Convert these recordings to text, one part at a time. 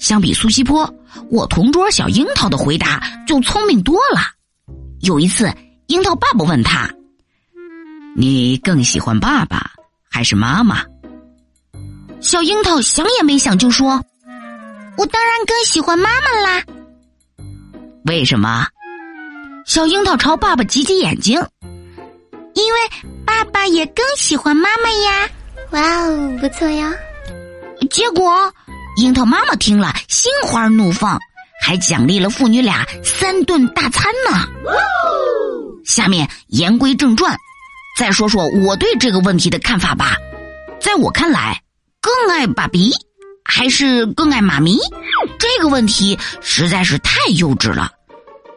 相比苏西坡，我同桌小樱桃的回答就聪明多了。有一次，樱桃爸爸问他：“你更喜欢爸爸还是妈妈？”小樱桃想也没想就说：“我当然更喜欢妈妈啦。”为什么？小樱桃朝爸爸挤挤眼睛，因为爸爸也更喜欢妈妈呀！哇哦，不错呀！结果，樱桃妈妈听了心花怒放，还奖励了父女俩三顿大餐呢。下面言归正传，再说说我对这个问题的看法吧。在我看来，更爱爸比还是更爱妈咪？这个问题实在是太幼稚了。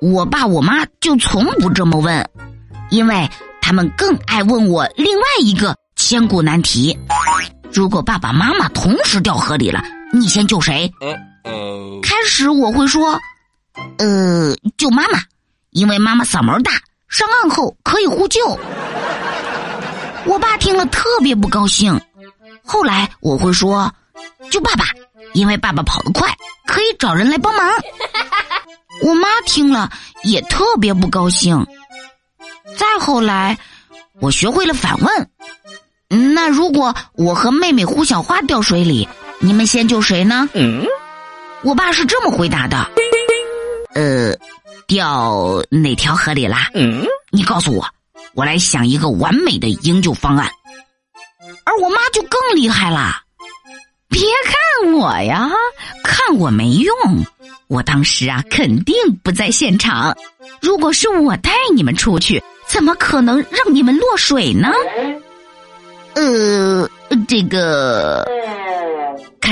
我爸我妈就从不这么问，因为他们更爱问我另外一个千古难题：如果爸爸妈妈同时掉河里了，你先救谁？开始我会说，呃，救妈妈，因为妈妈嗓门大，上岸后可以呼救。我爸听了特别不高兴。后来我会说，救爸爸，因为爸爸跑得快，可以找人来帮忙。我妈听了也特别不高兴。再后来，我学会了反问：“那如果我和妹妹胡小花掉水里，你们先救谁呢？”嗯我爸是这么回答的：“呃，掉哪条河里啦？嗯你告诉我，我来想一个完美的营救方案。”而我妈就更厉害啦，别看我呀，看我没用。我当时啊，肯定不在现场。如果是我带你们出去，怎么可能让你们落水呢？呃，这个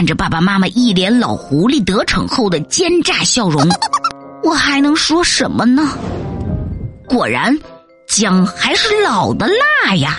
看着爸爸妈妈一脸老狐狸得逞后的奸诈笑容，我还能说什么呢？果然，姜还是老的辣呀。